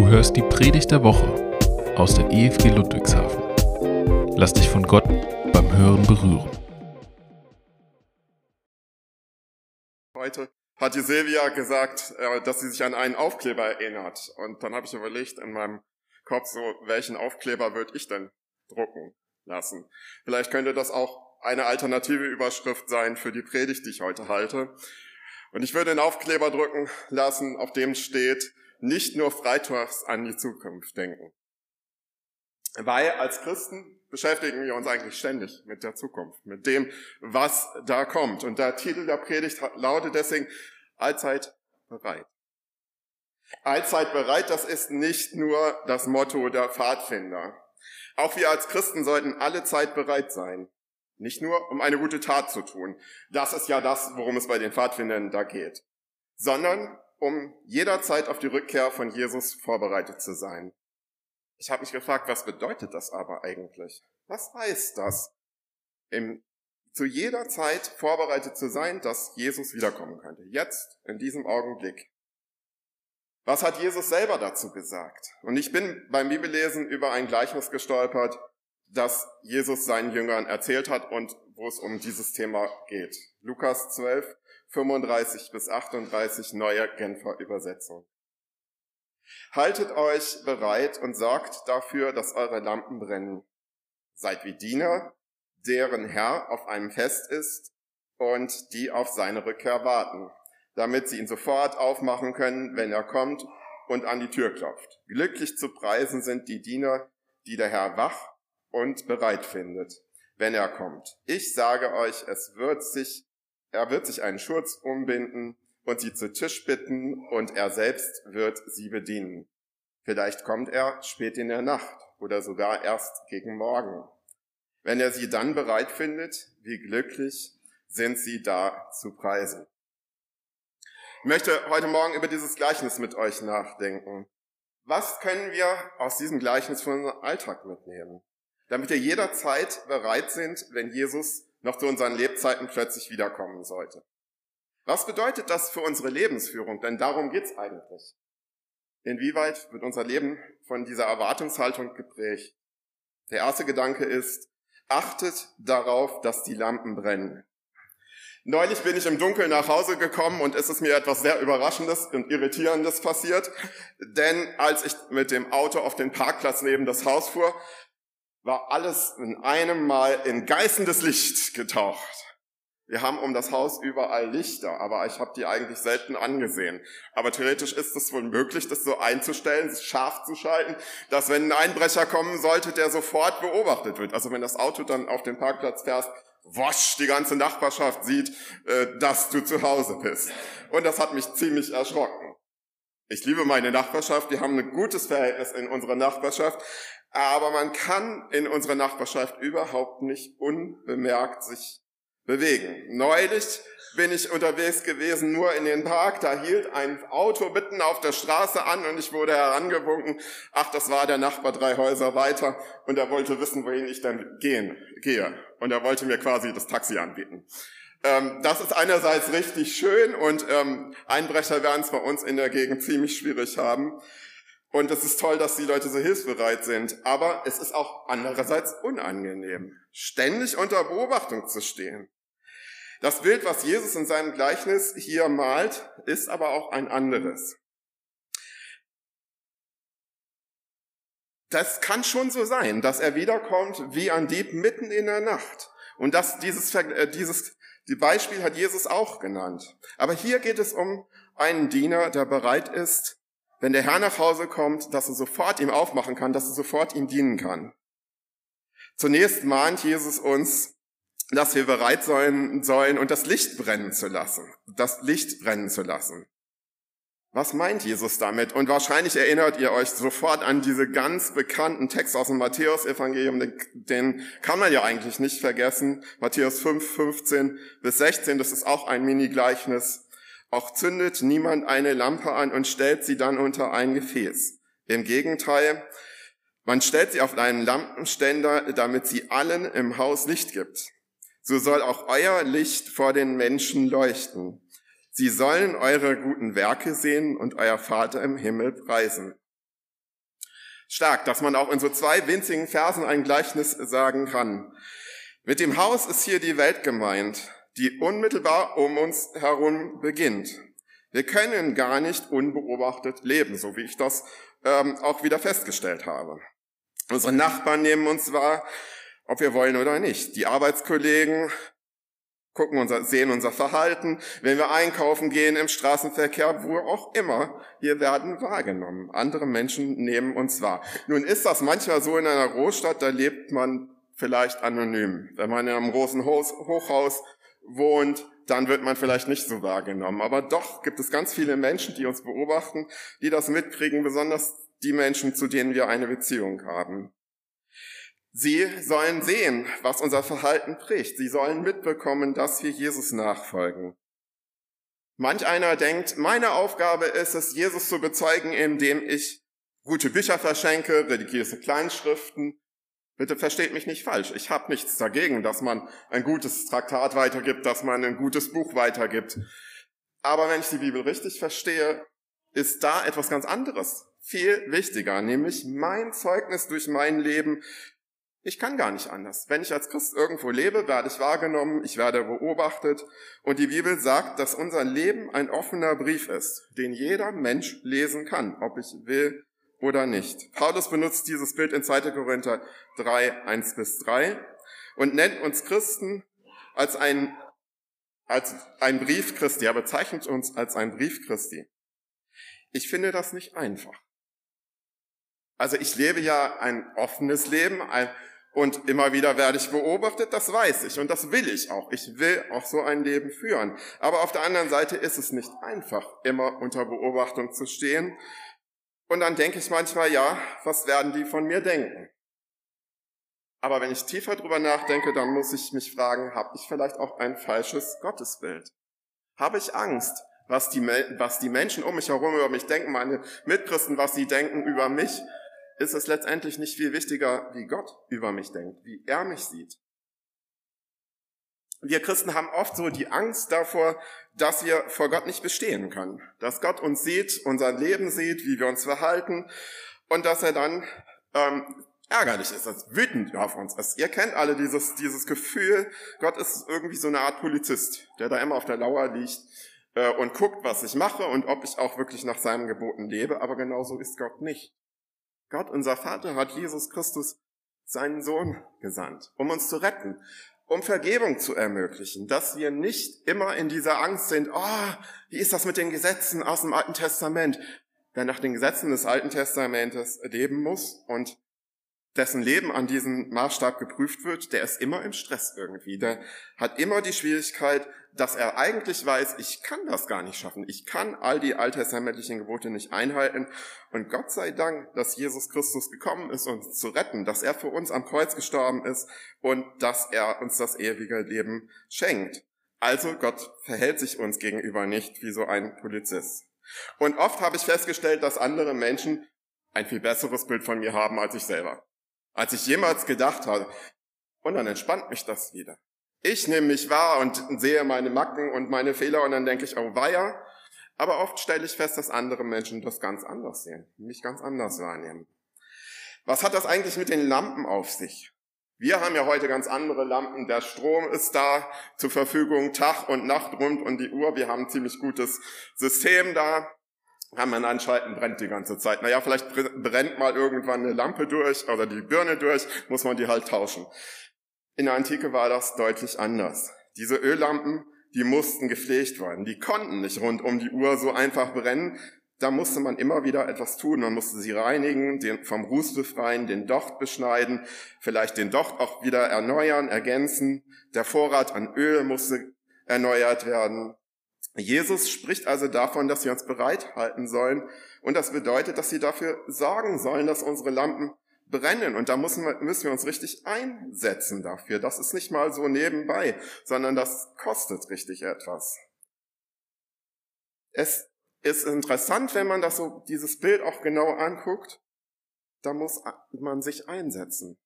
Du hörst die Predigt der Woche aus der EFG Ludwigshafen. Lass dich von Gott beim Hören berühren. Heute hat die Silvia gesagt, äh, dass sie sich an einen Aufkleber erinnert. Und dann habe ich überlegt in meinem Kopf so, welchen Aufkleber würde ich denn drucken lassen? Vielleicht könnte das auch eine alternative Überschrift sein für die Predigt, die ich heute halte. Und ich würde einen Aufkleber drücken lassen, auf dem steht, nicht nur freitags an die Zukunft denken. Weil als Christen beschäftigen wir uns eigentlich ständig mit der Zukunft, mit dem, was da kommt. Und der Titel der Predigt lautet deswegen allzeit bereit. Allzeit bereit, das ist nicht nur das Motto der Pfadfinder. Auch wir als Christen sollten alle Zeit bereit sein. Nicht nur, um eine gute Tat zu tun. Das ist ja das, worum es bei den Pfadfindern da geht. Sondern um jederzeit auf die Rückkehr von Jesus vorbereitet zu sein. Ich habe mich gefragt, was bedeutet das aber eigentlich? Was heißt das? Im, zu jeder Zeit vorbereitet zu sein, dass Jesus wiederkommen könnte. Jetzt, in diesem Augenblick. Was hat Jesus selber dazu gesagt? Und ich bin beim Bibellesen über ein Gleichnis gestolpert, das Jesus seinen Jüngern erzählt hat und wo es um dieses Thema geht. Lukas 12, 35 bis 38 neue Genfer Übersetzung. Haltet euch bereit und sorgt dafür, dass eure Lampen brennen. Seid wie Diener, deren Herr auf einem Fest ist und die auf seine Rückkehr warten, damit sie ihn sofort aufmachen können, wenn er kommt und an die Tür klopft. Glücklich zu preisen sind die Diener, die der Herr wach und bereit findet, wenn er kommt. Ich sage euch, es wird sich er wird sich einen Schurz umbinden und sie zu Tisch bitten und er selbst wird sie bedienen. Vielleicht kommt er spät in der Nacht oder sogar erst gegen Morgen. Wenn er sie dann bereit findet, wie glücklich sind sie da zu preisen. Ich möchte heute Morgen über dieses Gleichnis mit euch nachdenken. Was können wir aus diesem Gleichnis für unseren Alltag mitnehmen? Damit wir jederzeit bereit sind, wenn Jesus noch zu unseren Lebzeiten plötzlich wiederkommen sollte. Was bedeutet das für unsere Lebensführung? Denn darum geht's eigentlich. Inwieweit wird unser Leben von dieser Erwartungshaltung geprägt? Der erste Gedanke ist, achtet darauf, dass die Lampen brennen. Neulich bin ich im Dunkeln nach Hause gekommen und es ist mir etwas sehr Überraschendes und Irritierendes passiert. Denn als ich mit dem Auto auf den Parkplatz neben das Haus fuhr, war alles in einem Mal in geißendes Licht getaucht. Wir haben um das Haus überall Lichter, aber ich habe die eigentlich selten angesehen. Aber theoretisch ist es wohl möglich, das so einzustellen, scharf zu schalten, dass wenn ein Einbrecher kommen sollte, der sofort beobachtet wird. Also wenn das Auto dann auf den Parkplatz fährst, wosch, die ganze Nachbarschaft sieht, äh, dass du zu Hause bist. Und das hat mich ziemlich erschrocken. Ich liebe meine Nachbarschaft, wir haben ein gutes Verhältnis in unserer Nachbarschaft, aber man kann in unserer Nachbarschaft überhaupt nicht unbemerkt sich bewegen. Neulich bin ich unterwegs gewesen, nur in den Park, da hielt ein Auto mitten auf der Straße an und ich wurde herangewunken, ach, das war der Nachbar drei Häuser weiter und er wollte wissen, wohin ich dann gehen, gehe. Und er wollte mir quasi das Taxi anbieten. Ähm, das ist einerseits richtig schön und ähm, Einbrecher werden es bei uns in der Gegend ziemlich schwierig haben. Und es ist toll, dass die Leute so hilfsbereit sind. Aber es ist auch andererseits unangenehm, ständig unter Beobachtung zu stehen. Das Bild, was Jesus in seinem Gleichnis hier malt, ist aber auch ein anderes. Das kann schon so sein, dass er wiederkommt wie ein Dieb mitten in der Nacht. Und das, dieses, äh, dieses die Beispiel hat Jesus auch genannt. Aber hier geht es um einen Diener, der bereit ist, wenn der Herr nach Hause kommt, dass er sofort ihm aufmachen kann, dass er sofort ihm dienen kann. Zunächst mahnt Jesus uns, dass wir bereit sein sollen und das Licht brennen zu lassen. Das Licht brennen zu lassen. Was meint Jesus damit? Und wahrscheinlich erinnert ihr euch sofort an diese ganz bekannten Text aus dem Matthäus-Evangelium, den, den, kann man ja eigentlich nicht vergessen. Matthäus 5, 15 bis 16, das ist auch ein Mini-Gleichnis. Auch zündet niemand eine Lampe an und stellt sie dann unter ein Gefäß. Im Gegenteil, man stellt sie auf einen Lampenständer, damit sie allen im Haus Licht gibt. So soll auch euer Licht vor den Menschen leuchten. Sie sollen eure guten Werke sehen und euer Vater im Himmel preisen. stark, dass man auch in so zwei winzigen Versen ein Gleichnis sagen kann. Mit dem Haus ist hier die Welt gemeint, die unmittelbar um uns herum beginnt. Wir können gar nicht unbeobachtet leben, so wie ich das ähm, auch wieder festgestellt habe. Unsere Nachbarn nehmen uns wahr, ob wir wollen oder nicht. Die Arbeitskollegen gucken unser, sehen unser Verhalten, wenn wir einkaufen gehen im Straßenverkehr, wo auch immer, wir werden wahrgenommen. Andere Menschen nehmen uns wahr. Nun ist das manchmal so in einer Großstadt, da lebt man vielleicht anonym. Wenn man in einem großen Hochhaus wohnt, dann wird man vielleicht nicht so wahrgenommen. Aber doch gibt es ganz viele Menschen, die uns beobachten, die das mitkriegen, besonders die Menschen, zu denen wir eine Beziehung haben. Sie sollen sehen, was unser Verhalten prägt. Sie sollen mitbekommen, dass wir Jesus nachfolgen. Manch einer denkt, meine Aufgabe ist es, Jesus zu bezeugen, indem ich gute Bücher verschenke, religiöse Kleinschriften. Bitte versteht mich nicht falsch. Ich habe nichts dagegen, dass man ein gutes Traktat weitergibt, dass man ein gutes Buch weitergibt. Aber wenn ich die Bibel richtig verstehe, ist da etwas ganz anderes viel wichtiger, nämlich mein Zeugnis durch mein Leben, ich kann gar nicht anders. Wenn ich als Christ irgendwo lebe, werde ich wahrgenommen, ich werde beobachtet. Und die Bibel sagt, dass unser Leben ein offener Brief ist, den jeder Mensch lesen kann, ob ich will oder nicht. Paulus benutzt dieses Bild in 2. Korinther 3, 1 bis 3 und nennt uns Christen als ein, als ein Brief Christi. Er bezeichnet uns als ein Brief Christi. Ich finde das nicht einfach. Also ich lebe ja ein offenes Leben, ein und immer wieder werde ich beobachtet, das weiß ich und das will ich auch. Ich will auch so ein Leben führen. Aber auf der anderen Seite ist es nicht einfach, immer unter Beobachtung zu stehen. Und dann denke ich manchmal, ja, was werden die von mir denken? Aber wenn ich tiefer drüber nachdenke, dann muss ich mich fragen, habe ich vielleicht auch ein falsches Gottesbild? Habe ich Angst, was die, was die Menschen um mich herum über mich denken, meine Mitchristen, was sie denken über mich? Ist es letztendlich nicht viel wichtiger, wie Gott über mich denkt, wie er mich sieht. Wir Christen haben oft so die Angst davor, dass wir vor Gott nicht bestehen können. Dass Gott uns sieht, unser Leben sieht, wie wir uns verhalten und dass er dann ähm, ärgerlich ist, dass wütend auf uns ist. Ihr kennt alle dieses, dieses Gefühl, Gott ist irgendwie so eine Art Polizist, der da immer auf der Lauer liegt äh, und guckt, was ich mache und ob ich auch wirklich nach seinen Geboten lebe. Aber genauso ist Gott nicht. Gott, unser Vater, hat Jesus Christus, seinen Sohn, gesandt, um uns zu retten, um Vergebung zu ermöglichen, dass wir nicht immer in dieser Angst sind, oh, wie ist das mit den Gesetzen aus dem Alten Testament? Wer nach den Gesetzen des Alten Testamentes leben muss und dessen Leben an diesem Maßstab geprüft wird, der ist immer im Stress irgendwie. Der hat immer die Schwierigkeit, dass er eigentlich weiß, ich kann das gar nicht schaffen. Ich kann all die alttestamentlichen Gebote nicht einhalten. Und Gott sei Dank, dass Jesus Christus gekommen ist, uns zu retten, dass er für uns am Kreuz gestorben ist und dass er uns das ewige Leben schenkt. Also Gott verhält sich uns gegenüber nicht wie so ein Polizist. Und oft habe ich festgestellt, dass andere Menschen ein viel besseres Bild von mir haben als ich selber als ich jemals gedacht habe. Und dann entspannt mich das wieder. Ich nehme mich wahr und sehe meine Macken und meine Fehler und dann denke ich, oh weia. Aber oft stelle ich fest, dass andere Menschen das ganz anders sehen, mich ganz anders wahrnehmen. Was hat das eigentlich mit den Lampen auf sich? Wir haben ja heute ganz andere Lampen. Der Strom ist da zur Verfügung, Tag und Nacht rund um die Uhr. Wir haben ein ziemlich gutes System da kann man anschalten, brennt die ganze Zeit. Naja, vielleicht brennt mal irgendwann eine Lampe durch oder die Birne durch, muss man die halt tauschen. In der Antike war das deutlich anders. Diese Öllampen, die mussten gepflegt werden. Die konnten nicht rund um die Uhr so einfach brennen. Da musste man immer wieder etwas tun. Man musste sie reinigen, den vom Ruß befreien, den Docht beschneiden, vielleicht den Docht auch wieder erneuern, ergänzen. Der Vorrat an Öl musste erneuert werden. Jesus spricht also davon, dass wir uns bereithalten sollen. Und das bedeutet, dass sie dafür sorgen sollen, dass unsere Lampen brennen. Und da müssen wir, müssen wir uns richtig einsetzen dafür. Das ist nicht mal so nebenbei, sondern das kostet richtig etwas. Es ist interessant, wenn man das so, dieses Bild auch genau anguckt. Da muss man sich einsetzen.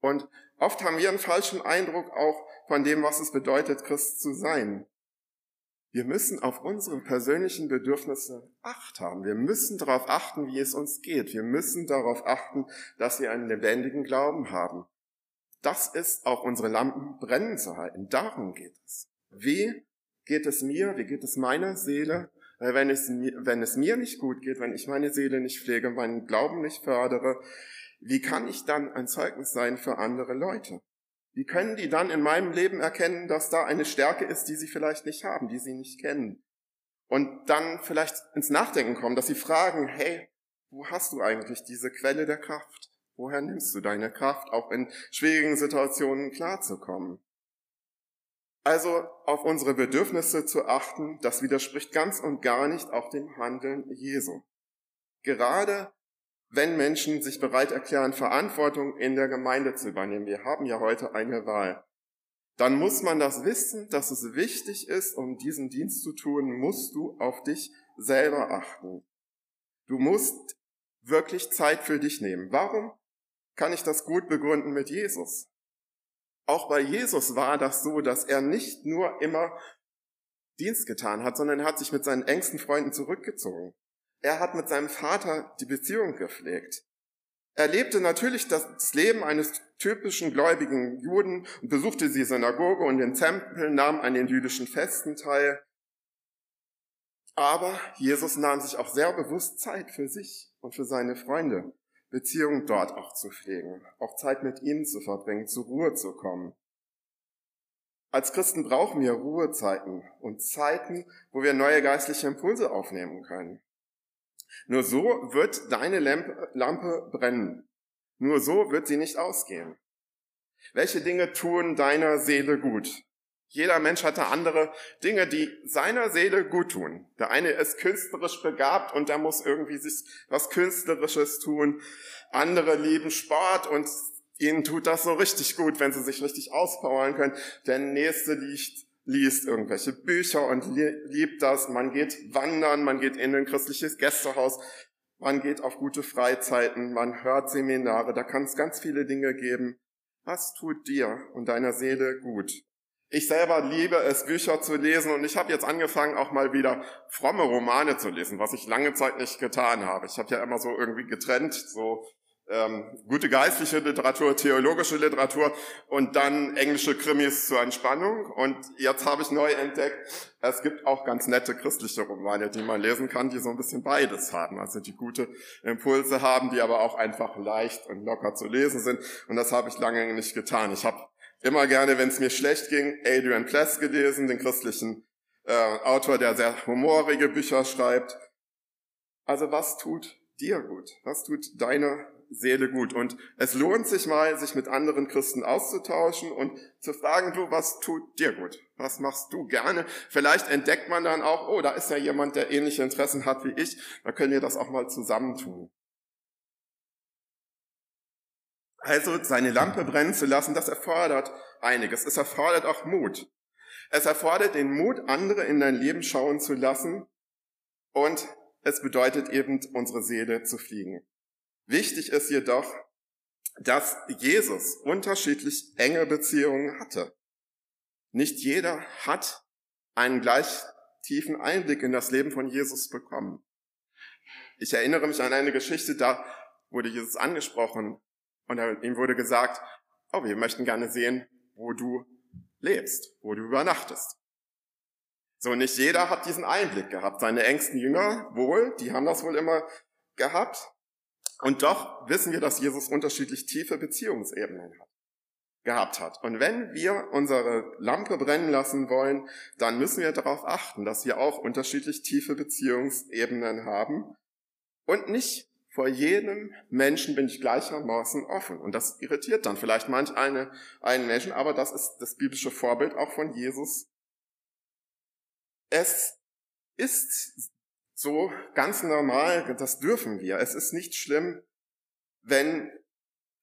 Und oft haben wir einen falschen Eindruck auch von dem, was es bedeutet, Christ zu sein. Wir müssen auf unsere persönlichen Bedürfnisse Acht haben. Wir müssen darauf achten, wie es uns geht. Wir müssen darauf achten, dass wir einen lebendigen Glauben haben. Das ist auch unsere Lampen brennen zu halten. Darum geht es. Wie geht es mir? Wie geht es meiner Seele? Weil wenn es, wenn es mir nicht gut geht, wenn ich meine Seele nicht pflege, meinen Glauben nicht fördere, wie kann ich dann ein Zeugnis sein für andere Leute? Wie können die dann in meinem Leben erkennen, dass da eine Stärke ist, die sie vielleicht nicht haben, die sie nicht kennen? Und dann vielleicht ins Nachdenken kommen, dass sie fragen, hey, wo hast du eigentlich diese Quelle der Kraft? Woher nimmst du deine Kraft, auch in schwierigen Situationen klarzukommen? Also auf unsere Bedürfnisse zu achten, das widerspricht ganz und gar nicht auch dem Handeln Jesu. Gerade wenn Menschen sich bereit erklären, Verantwortung in der Gemeinde zu übernehmen. Wir haben ja heute eine Wahl. Dann muss man das wissen, dass es wichtig ist, um diesen Dienst zu tun, musst du auf dich selber achten. Du musst wirklich Zeit für dich nehmen. Warum kann ich das gut begründen mit Jesus? Auch bei Jesus war das so, dass er nicht nur immer Dienst getan hat, sondern er hat sich mit seinen engsten Freunden zurückgezogen. Er hat mit seinem Vater die Beziehung gepflegt. Er lebte natürlich das Leben eines typischen gläubigen Juden und besuchte die Synagoge und den Tempel, nahm an den jüdischen Festen teil. Aber Jesus nahm sich auch sehr bewusst Zeit für sich und für seine Freunde, Beziehungen dort auch zu pflegen, auch Zeit mit ihnen zu verbringen, zur Ruhe zu kommen. Als Christen brauchen wir Ruhezeiten und Zeiten, wo wir neue geistliche Impulse aufnehmen können. Nur so wird deine Lampe brennen. Nur so wird sie nicht ausgehen. Welche Dinge tun deiner Seele gut? Jeder Mensch hat da andere Dinge, die seiner Seele gut tun. Der eine ist künstlerisch begabt und der muss irgendwie sich was Künstlerisches tun. Andere lieben Sport und ihnen tut das so richtig gut, wenn sie sich richtig auspowern können. Der nächste liegt liest irgendwelche Bücher und liebt das. Man geht wandern, man geht in ein christliches Gästehaus, man geht auf gute Freizeiten, man hört Seminare, da kann es ganz viele Dinge geben. Was tut dir und deiner Seele gut? Ich selber liebe es, Bücher zu lesen und ich habe jetzt angefangen, auch mal wieder fromme Romane zu lesen, was ich lange Zeit nicht getan habe. Ich habe ja immer so irgendwie getrennt, so ähm, gute geistliche Literatur, theologische Literatur und dann englische Krimis zur Entspannung. Und jetzt habe ich neu entdeckt, es gibt auch ganz nette christliche Romane, die man lesen kann, die so ein bisschen beides haben. Also die gute Impulse haben, die aber auch einfach leicht und locker zu lesen sind. Und das habe ich lange nicht getan. Ich habe immer gerne, wenn es mir schlecht ging, Adrian Pless gelesen, den christlichen äh, Autor, der sehr humorige Bücher schreibt. Also was tut dir gut? Was tut deiner Seele gut. Und es lohnt sich mal, sich mit anderen Christen auszutauschen und zu fragen, du, was tut dir gut? Was machst du gerne? Vielleicht entdeckt man dann auch, oh, da ist ja jemand, der ähnliche Interessen hat wie ich. Da können wir das auch mal zusammentun. Also seine Lampe brennen zu lassen, das erfordert einiges. Es erfordert auch Mut. Es erfordert den Mut, andere in dein Leben schauen zu lassen. Und es bedeutet eben, unsere Seele zu fliegen. Wichtig ist jedoch, dass Jesus unterschiedlich enge Beziehungen hatte. Nicht jeder hat einen gleich tiefen Einblick in das Leben von Jesus bekommen. Ich erinnere mich an eine Geschichte, da wurde Jesus angesprochen und ihm wurde gesagt, oh, wir möchten gerne sehen, wo du lebst, wo du übernachtest. So, nicht jeder hat diesen Einblick gehabt. Seine engsten Jünger wohl, die haben das wohl immer gehabt. Und doch wissen wir, dass Jesus unterschiedlich tiefe Beziehungsebenen hat, gehabt hat. Und wenn wir unsere Lampe brennen lassen wollen, dann müssen wir darauf achten, dass wir auch unterschiedlich tiefe Beziehungsebenen haben und nicht vor jedem Menschen bin ich gleichermaßen offen. Und das irritiert dann vielleicht manch eine, einen Menschen, aber das ist das biblische Vorbild auch von Jesus. Es ist so ganz normal, das dürfen wir. Es ist nicht schlimm, wenn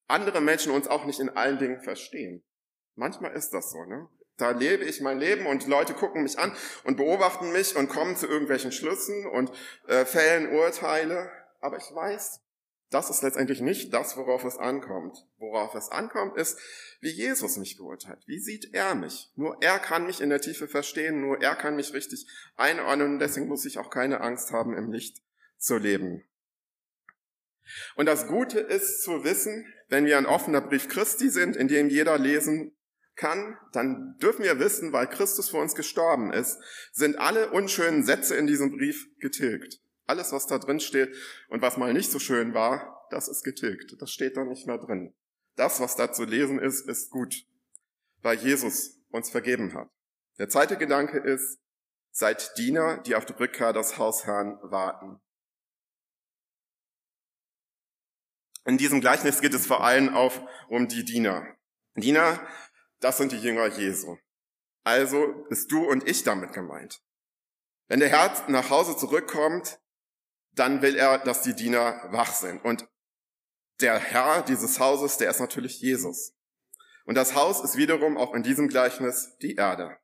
andere Menschen uns auch nicht in allen Dingen verstehen. Manchmal ist das so, ne? Da lebe ich mein Leben und Leute gucken mich an und beobachten mich und kommen zu irgendwelchen Schlüssen und äh, fällen Urteile. Aber ich weiß, Das ist letztendlich nicht das, worauf es ankommt. Worauf es ankommt, ist, wie Jesus mich beurteilt. Wie sieht er mich? Nur er kann mich in der Tiefe verstehen, nur er kann mich richtig einordnen und deswegen muss ich auch keine Angst haben, im Licht zu leben. Und das Gute ist zu wissen, wenn wir ein offener Brief Christi sind, in dem jeder lesen kann, dann dürfen wir wissen, weil Christus für uns gestorben ist, sind alle unschönen Sätze in diesem Brief getilgt. Alles, was da drin steht und was mal nicht so schön war, das ist getilgt. Das steht da nicht mehr drin. Das, was da zu lesen ist, ist gut, weil Jesus uns vergeben hat. Der zweite Gedanke ist, seid Diener, die auf die Rückkehr des Hausherrn warten. In diesem Gleichnis geht es vor allem auf um die Diener. Diener, das sind die Jünger Jesu. Also bist du und ich damit gemeint. Wenn der Herr nach Hause zurückkommt, dann will er, dass die Diener wach sind. Und der Herr dieses Hauses, der ist natürlich Jesus. Und das Haus ist wiederum auch in diesem Gleichnis die Erde.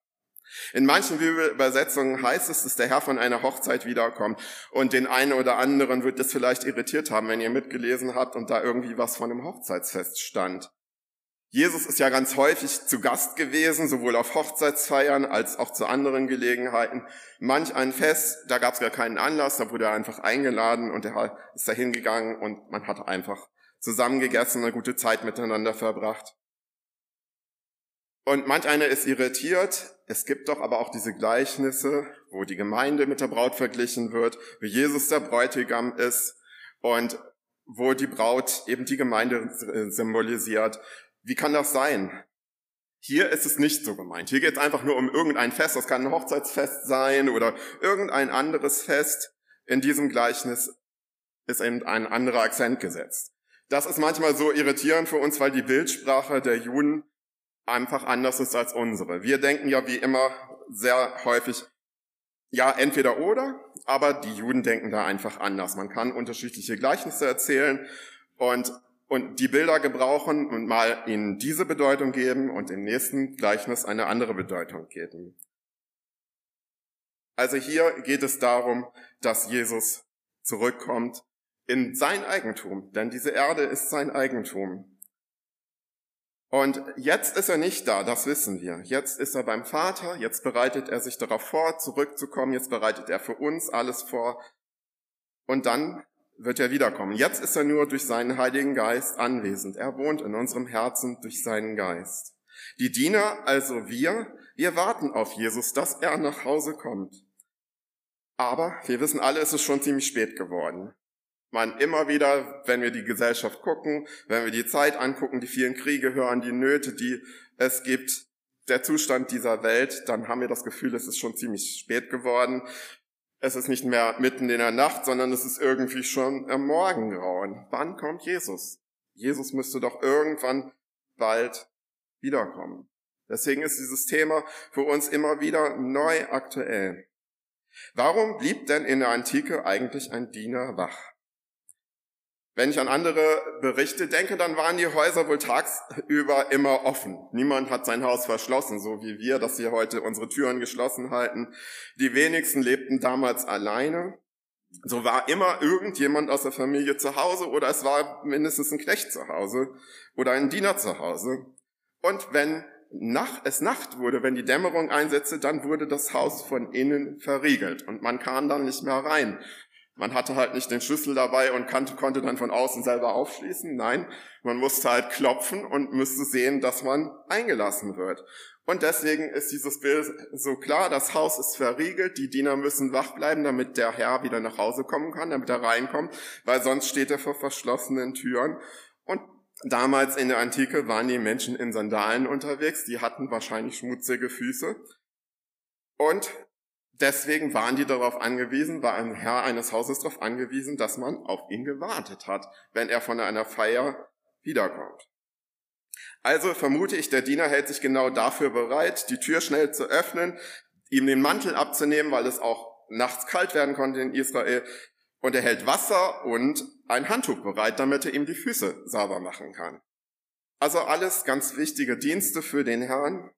In manchen Bibelübersetzungen heißt es, dass der Herr von einer Hochzeit wiederkommt. Und den einen oder anderen wird das vielleicht irritiert haben, wenn ihr mitgelesen habt und da irgendwie was von einem Hochzeitsfest stand. Jesus ist ja ganz häufig zu Gast gewesen, sowohl auf Hochzeitsfeiern als auch zu anderen Gelegenheiten. Manch ein Fest, da gab es gar keinen Anlass, da wurde er einfach eingeladen und er ist da hingegangen und man hat einfach zusammengegessen, eine gute Zeit miteinander verbracht. Und manch einer ist irritiert. Es gibt doch aber auch diese Gleichnisse, wo die Gemeinde mit der Braut verglichen wird, wie Jesus der Bräutigam ist und wo die Braut eben die Gemeinde symbolisiert. Wie kann das sein? Hier ist es nicht so gemeint. Hier geht es einfach nur um irgendein Fest. Das kann ein Hochzeitsfest sein oder irgendein anderes Fest. In diesem Gleichnis ist eben ein anderer Akzent gesetzt. Das ist manchmal so irritierend für uns, weil die Bildsprache der Juden einfach anders ist als unsere. Wir denken ja wie immer sehr häufig, ja, entweder oder, aber die Juden denken da einfach anders. Man kann unterschiedliche Gleichnisse erzählen und und die Bilder gebrauchen und mal ihnen diese Bedeutung geben und im nächsten Gleichnis eine andere Bedeutung geben. Also hier geht es darum, dass Jesus zurückkommt in sein Eigentum, denn diese Erde ist sein Eigentum. Und jetzt ist er nicht da, das wissen wir. Jetzt ist er beim Vater, jetzt bereitet er sich darauf vor, zurückzukommen, jetzt bereitet er für uns alles vor. Und dann wird er wiederkommen. Jetzt ist er nur durch seinen Heiligen Geist anwesend. Er wohnt in unserem Herzen durch seinen Geist. Die Diener, also wir, wir warten auf Jesus, dass er nach Hause kommt. Aber wir wissen alle, es ist schon ziemlich spät geworden. Man immer wieder, wenn wir die Gesellschaft gucken, wenn wir die Zeit angucken, die vielen Kriege hören, die Nöte, die es gibt, der Zustand dieser Welt, dann haben wir das Gefühl, es ist schon ziemlich spät geworden. Es ist nicht mehr mitten in der Nacht, sondern es ist irgendwie schon am Morgengrauen. Wann kommt Jesus? Jesus müsste doch irgendwann bald wiederkommen. Deswegen ist dieses Thema für uns immer wieder neu aktuell. Warum blieb denn in der Antike eigentlich ein Diener wach? Wenn ich an andere Berichte denke, dann waren die Häuser wohl tagsüber immer offen. Niemand hat sein Haus verschlossen, so wie wir, dass wir heute unsere Türen geschlossen halten. Die wenigsten lebten damals alleine. So war immer irgendjemand aus der Familie zu Hause oder es war mindestens ein Knecht zu Hause oder ein Diener zu Hause. Und wenn Nacht, es Nacht wurde, wenn die Dämmerung einsetzte, dann wurde das Haus von innen verriegelt und man kam dann nicht mehr rein. Man hatte halt nicht den Schlüssel dabei und konnte dann von außen selber aufschließen. Nein, man musste halt klopfen und müsste sehen, dass man eingelassen wird. Und deswegen ist dieses Bild so klar, das Haus ist verriegelt, die Diener müssen wach bleiben, damit der Herr wieder nach Hause kommen kann, damit er reinkommt, weil sonst steht er vor verschlossenen Türen. Und damals in der Antike waren die Menschen in Sandalen unterwegs, die hatten wahrscheinlich schmutzige Füße. Und Deswegen waren die darauf angewiesen, war ein Herr eines Hauses darauf angewiesen, dass man auf ihn gewartet hat, wenn er von einer Feier wiederkommt. Also vermute ich, der Diener hält sich genau dafür bereit, die Tür schnell zu öffnen, ihm den Mantel abzunehmen, weil es auch nachts kalt werden konnte in Israel, und er hält Wasser und ein Handtuch bereit, damit er ihm die Füße sauber machen kann. Also alles ganz wichtige Dienste für den Herrn,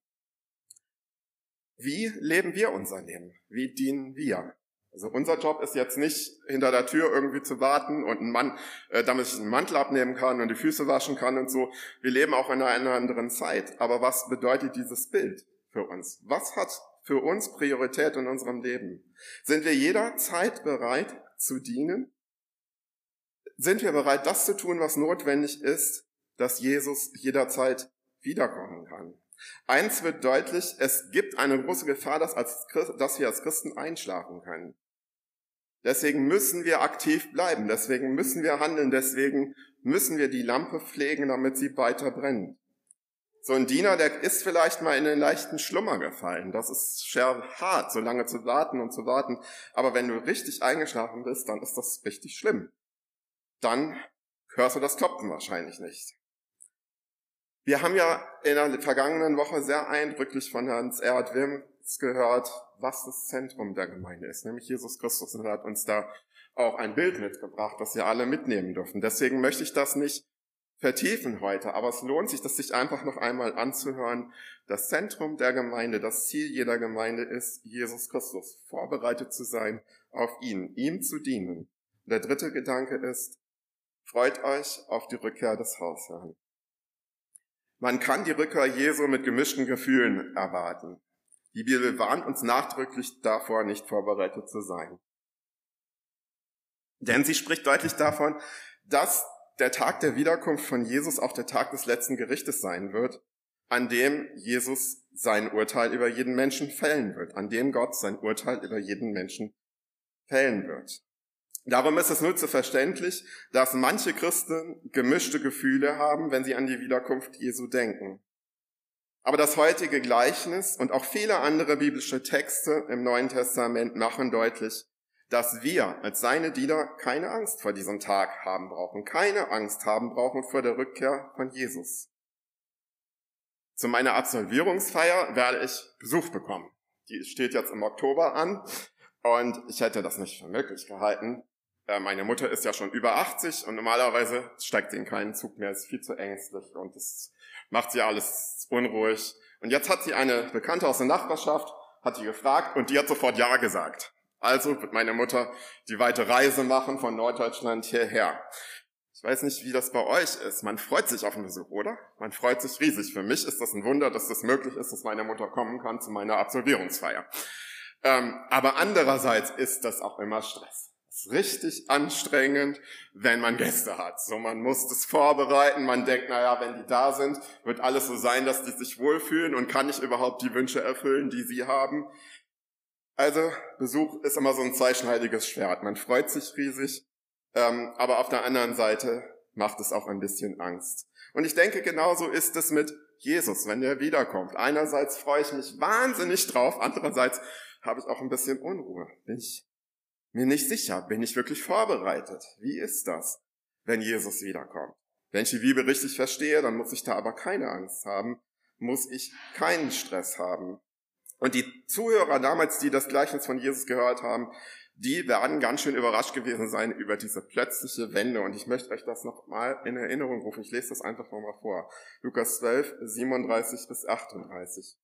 wie leben wir unser Leben? Wie dienen wir? Also unser Job ist jetzt nicht hinter der Tür irgendwie zu warten und ein Mann, äh, damit ich einen Mantel abnehmen kann und die Füße waschen kann und so. Wir leben auch in einer anderen Zeit. Aber was bedeutet dieses Bild für uns? Was hat für uns Priorität in unserem Leben? Sind wir jederzeit bereit zu dienen? Sind wir bereit, das zu tun, was notwendig ist, dass Jesus jederzeit wiederkommen kann? Eins wird deutlich, es gibt eine große Gefahr, dass, als, dass wir als Christen einschlafen können. Deswegen müssen wir aktiv bleiben, deswegen müssen wir handeln, deswegen müssen wir die Lampe pflegen, damit sie weiter brennt. So ein Diener, der ist vielleicht mal in einen leichten Schlummer gefallen. Das ist sehr hart, so lange zu warten und zu warten. Aber wenn du richtig eingeschlafen bist, dann ist das richtig schlimm. Dann hörst du das Klopfen wahrscheinlich nicht. Wir haben ja in der vergangenen Woche sehr eindrücklich von Hans Erhard Wilms gehört, was das Zentrum der Gemeinde ist, nämlich Jesus Christus. Und er hat uns da auch ein Bild mitgebracht, das wir alle mitnehmen dürfen. Deswegen möchte ich das nicht vertiefen heute, aber es lohnt sich, das sich einfach noch einmal anzuhören. Das Zentrum der Gemeinde, das Ziel jeder Gemeinde ist, Jesus Christus, vorbereitet zu sein auf ihn, ihm zu dienen. der dritte Gedanke ist, freut euch auf die Rückkehr des Hausherrn. Man kann die Rückkehr Jesu mit gemischten Gefühlen erwarten. Die Bibel warnt uns nachdrücklich davor, nicht vorbereitet zu sein. Denn sie spricht deutlich davon, dass der Tag der Wiederkunft von Jesus auch der Tag des letzten Gerichtes sein wird, an dem Jesus sein Urteil über jeden Menschen fällen wird, an dem Gott sein Urteil über jeden Menschen fällen wird. Darum ist es nur zu verständlich, dass manche Christen gemischte Gefühle haben, wenn sie an die Wiederkunft Jesu denken. Aber das heutige Gleichnis und auch viele andere biblische Texte im Neuen Testament machen deutlich, dass wir als seine Diener keine Angst vor diesem Tag haben brauchen, keine Angst haben brauchen vor der Rückkehr von Jesus. Zu meiner Absolvierungsfeier werde ich Besuch bekommen. Die steht jetzt im Oktober an und ich hätte das nicht für möglich gehalten, meine Mutter ist ja schon über 80 und normalerweise steigt sie in keinen Zug mehr, ist viel zu ängstlich und das macht sie alles unruhig. Und jetzt hat sie eine Bekannte aus der Nachbarschaft, hat sie gefragt und die hat sofort Ja gesagt. Also wird meine Mutter die weite Reise machen von Norddeutschland hierher. Ich weiß nicht, wie das bei euch ist. Man freut sich auf einen Besuch, oder? Man freut sich riesig. Für mich ist das ein Wunder, dass das möglich ist, dass meine Mutter kommen kann zu meiner Absolvierungsfeier. Ähm, aber andererseits ist das auch immer Stress ist richtig anstrengend, wenn man Gäste hat. So, man muss das vorbereiten. Man denkt, naja, wenn die da sind, wird alles so sein, dass die sich wohlfühlen und kann ich überhaupt die Wünsche erfüllen, die sie haben. Also, Besuch ist immer so ein zweischneidiges Schwert. Man freut sich riesig, ähm, aber auf der anderen Seite macht es auch ein bisschen Angst. Und ich denke, genauso ist es mit Jesus, wenn er wiederkommt. Einerseits freue ich mich wahnsinnig drauf, andererseits habe ich auch ein bisschen Unruhe. Bin ich mir nicht sicher, bin ich wirklich vorbereitet? Wie ist das, wenn Jesus wiederkommt? Wenn ich die Bibel richtig verstehe, dann muss ich da aber keine Angst haben, muss ich keinen Stress haben. Und die Zuhörer damals, die das Gleichnis von Jesus gehört haben, die werden ganz schön überrascht gewesen sein über diese plötzliche Wende. Und ich möchte euch das nochmal in Erinnerung rufen. Ich lese das einfach nochmal vor. Lukas 12, 37 bis 38.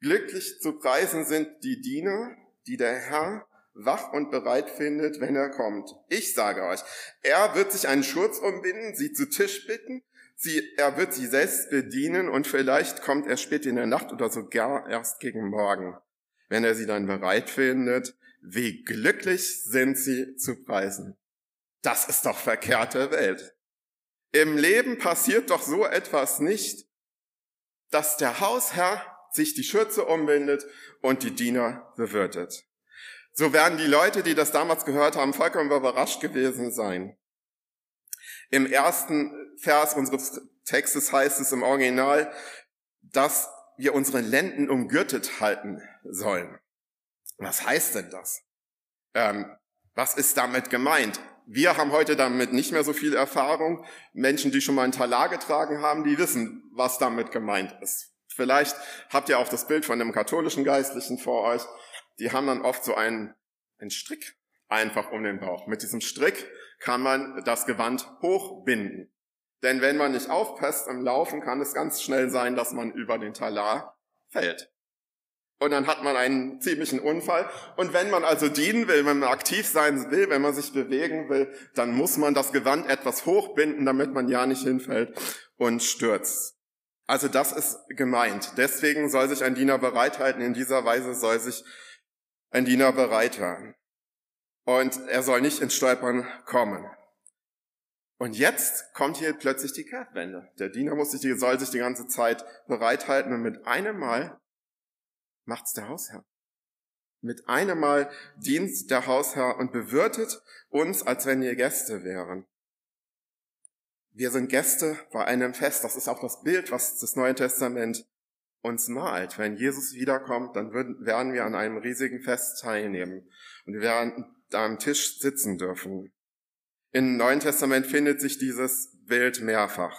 Glücklich zu preisen sind die Diener, die der Herr wach und bereit findet, wenn er kommt. Ich sage euch, er wird sich einen Schurz umbinden, sie zu Tisch bitten, sie, er wird sie selbst bedienen und vielleicht kommt er spät in der Nacht oder sogar erst gegen Morgen. Wenn er sie dann bereit findet, wie glücklich sind sie zu preisen. Das ist doch verkehrte Welt. Im Leben passiert doch so etwas nicht, dass der Hausherr sich die Schürze umbindet und die Diener bewirtet. So werden die Leute, die das damals gehört haben, vollkommen überrascht gewesen sein. Im ersten Vers unseres Textes heißt es im Original, dass wir unsere Lenden umgürtet halten sollen. Was heißt denn das? Ähm, was ist damit gemeint? Wir haben heute damit nicht mehr so viel Erfahrung. Menschen, die schon mal einen Talar getragen haben, die wissen, was damit gemeint ist. Vielleicht habt ihr auch das Bild von einem katholischen Geistlichen vor euch die haben dann oft so einen, einen Strick einfach um den Bauch. Mit diesem Strick kann man das Gewand hochbinden. Denn wenn man nicht aufpasst im Laufen, kann es ganz schnell sein, dass man über den Talar fällt. und dann hat man einen ziemlichen Unfall. Und wenn man also dienen will, wenn man aktiv sein will, wenn man sich bewegen will, dann muss man das Gewand etwas hochbinden, damit man ja nicht hinfällt und stürzt. Also das ist gemeint. Deswegen soll sich ein Diener bereithalten. In dieser Weise soll sich ein Diener bereithalten. Und er soll nicht ins Stolpern kommen. Und jetzt kommt hier plötzlich die Kehrtwende. Der Diener muss sich, soll sich die ganze Zeit bereithalten und mit einem Mal macht's der Hausherr. Mit einem Mal dient der Hausherr und bewirtet uns, als wenn wir Gäste wären. Wir sind Gäste bei einem Fest. Das ist auch das Bild, was das Neue Testament uns malt. Wenn Jesus wiederkommt, dann werden wir an einem riesigen Fest teilnehmen und wir werden da am Tisch sitzen dürfen. Im Neuen Testament findet sich dieses Bild mehrfach.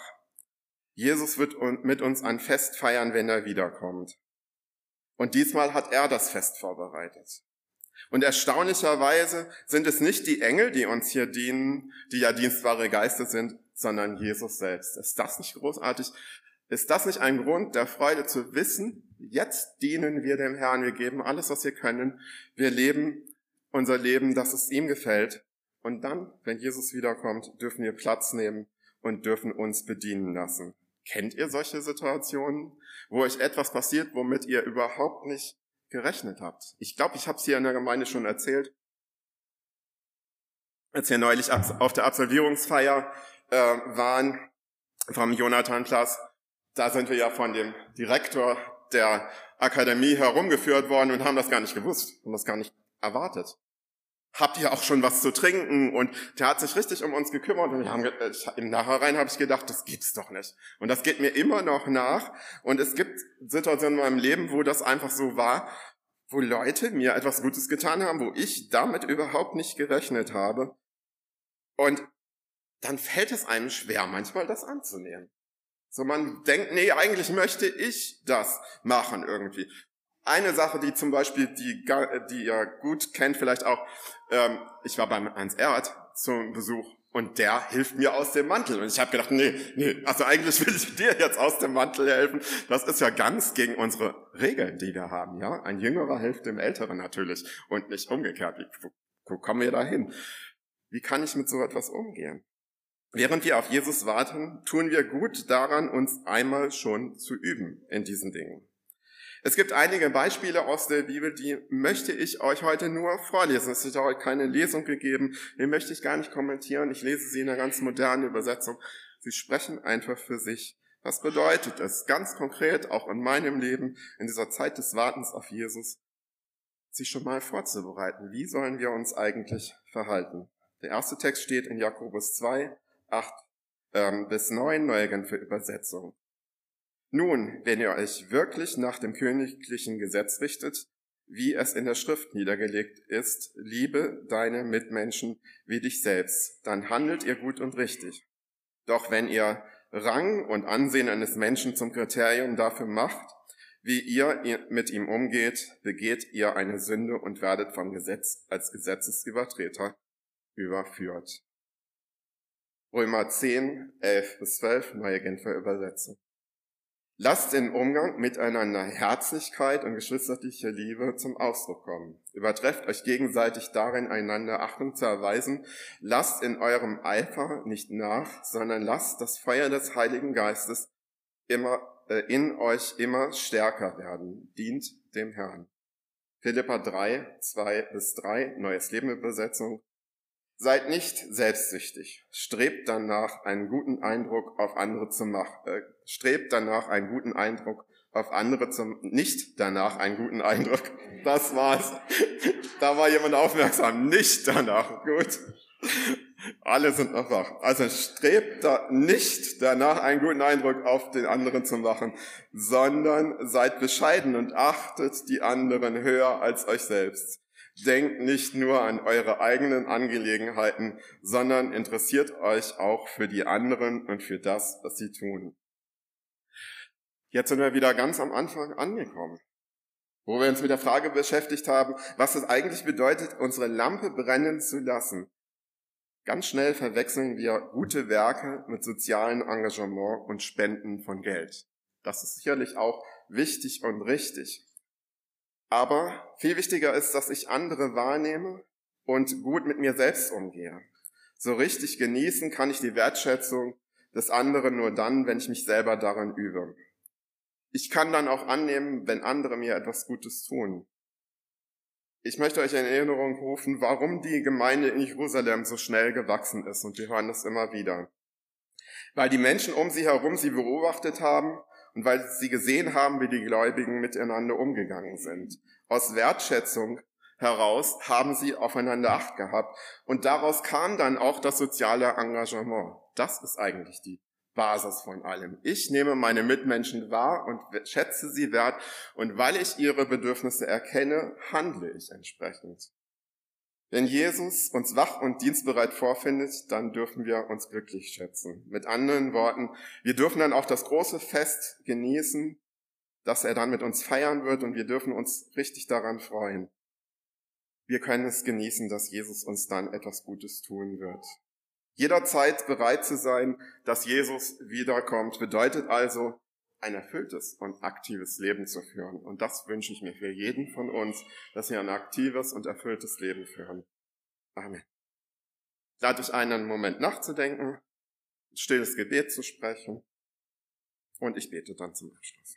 Jesus wird mit uns ein Fest feiern, wenn er wiederkommt. Und diesmal hat er das Fest vorbereitet. Und erstaunlicherweise sind es nicht die Engel, die uns hier dienen, die ja dienstbare Geister sind, sondern Jesus selbst. Ist das nicht großartig? Ist das nicht ein Grund der Freude zu wissen, jetzt dienen wir dem Herrn, wir geben alles, was wir können, wir leben unser Leben, dass es ihm gefällt. Und dann, wenn Jesus wiederkommt, dürfen wir Platz nehmen und dürfen uns bedienen lassen. Kennt ihr solche Situationen, wo euch etwas passiert, womit ihr überhaupt nicht gerechnet habt? Ich glaube, ich habe es hier in der Gemeinde schon erzählt. Als wir neulich auf der Absolvierungsfeier äh, waren vom Jonathan-Platz, da sind wir ja von dem Direktor der Akademie herumgeführt worden und haben das gar nicht gewusst und das gar nicht erwartet habt ihr auch schon was zu trinken? Und der hat sich richtig um uns gekümmert. Und wir haben, äh, im Nachhinein habe ich gedacht, das gibt's doch nicht. Und das geht mir immer noch nach. Und es gibt Situationen in meinem Leben, wo das einfach so war, wo Leute mir etwas Gutes getan haben, wo ich damit überhaupt nicht gerechnet habe. Und dann fällt es einem schwer, manchmal das anzunehmen. So man denkt, nee, eigentlich möchte ich das machen irgendwie. Eine Sache, die zum Beispiel, die, die ihr gut kennt, vielleicht auch, ähm, ich war beim Hans Erd zum Besuch und der hilft mir aus dem Mantel. Und ich habe gedacht, nee, nee, also eigentlich will ich dir jetzt aus dem Mantel helfen. Das ist ja ganz gegen unsere Regeln, die wir haben. Ja, Ein Jüngerer hilft dem Älteren natürlich und nicht umgekehrt. Wie, wo, wo kommen wir da hin? Wie kann ich mit so etwas umgehen? Während wir auf Jesus warten, tun wir gut daran, uns einmal schon zu üben in diesen Dingen. Es gibt einige Beispiele aus der Bibel, die möchte ich euch heute nur vorlesen. Es ist heute keine Lesung gegeben, die möchte ich gar nicht kommentieren. Ich lese sie in einer ganz modernen Übersetzung. Sie sprechen einfach für sich. Was bedeutet es ganz konkret, auch in meinem Leben, in dieser Zeit des Wartens auf Jesus, sich schon mal vorzubereiten? Wie sollen wir uns eigentlich verhalten? Der erste Text steht in Jakobus 2, 8 ähm, bis 9, neue Genfer Übersetzung. Nun, wenn ihr euch wirklich nach dem königlichen Gesetz richtet, wie es in der Schrift niedergelegt ist, liebe deine Mitmenschen wie dich selbst, dann handelt ihr gut und richtig. Doch wenn ihr Rang und Ansehen eines Menschen zum Kriterium dafür macht, wie ihr mit ihm umgeht, begeht ihr eine Sünde und werdet vom Gesetz als Gesetzesübertreter überführt. Römer 10, 11 bis 12, neue Genfer Übersetzung. Lasst den Umgang miteinander Herzlichkeit und geschwisterliche Liebe zum Ausdruck kommen. Übertrefft euch gegenseitig darin, einander Achtung zu erweisen. Lasst in eurem Eifer nicht nach, sondern lasst das Feuer des Heiligen Geistes immer, äh, in euch immer stärker werden. Dient dem Herrn. Philippa 3, 2 bis 3, Neues Leben Übersetzung. Seid nicht selbstsüchtig. Strebt danach, einen guten Eindruck auf andere zu machen. Äh, strebt danach, einen guten Eindruck auf andere zu, nicht danach einen guten Eindruck. Das war's. Da war jemand aufmerksam. Nicht danach. Gut. Alle sind noch wach. Also strebt da nicht danach einen guten Eindruck auf den anderen zu machen, sondern seid bescheiden und achtet die anderen höher als euch selbst. Denkt nicht nur an eure eigenen Angelegenheiten, sondern interessiert euch auch für die anderen und für das, was sie tun. Jetzt sind wir wieder ganz am Anfang angekommen, wo wir uns mit der Frage beschäftigt haben, was es eigentlich bedeutet, unsere Lampe brennen zu lassen. Ganz schnell verwechseln wir gute Werke mit sozialem Engagement und Spenden von Geld. Das ist sicherlich auch wichtig und richtig. Aber viel wichtiger ist, dass ich andere wahrnehme und gut mit mir selbst umgehe. So richtig genießen kann ich die Wertschätzung des anderen nur dann, wenn ich mich selber daran übe. Ich kann dann auch annehmen, wenn andere mir etwas Gutes tun. Ich möchte euch in Erinnerung rufen, warum die Gemeinde in Jerusalem so schnell gewachsen ist, und wir hören das immer wieder. Weil die Menschen um sie herum sie beobachtet haben und weil sie gesehen haben, wie die Gläubigen miteinander umgegangen sind. Aus Wertschätzung heraus haben sie aufeinander Acht gehabt und daraus kam dann auch das soziale Engagement. Das ist eigentlich die Basis von allem. Ich nehme meine Mitmenschen wahr und schätze sie wert und weil ich ihre Bedürfnisse erkenne, handle ich entsprechend. Wenn Jesus uns wach und dienstbereit vorfindet, dann dürfen wir uns glücklich schätzen. Mit anderen Worten, wir dürfen dann auch das große Fest genießen, dass er dann mit uns feiern wird und wir dürfen uns richtig daran freuen. Wir können es genießen, dass Jesus uns dann etwas Gutes tun wird. Jederzeit bereit zu sein, dass Jesus wiederkommt, bedeutet also, ein erfülltes und aktives Leben zu führen. Und das wünsche ich mir für jeden von uns, dass wir ein aktives und erfülltes Leben führen. Amen. Lade ich ein, einen Moment nachzudenken, stilles Gebet zu sprechen und ich bete dann zum Abschluss.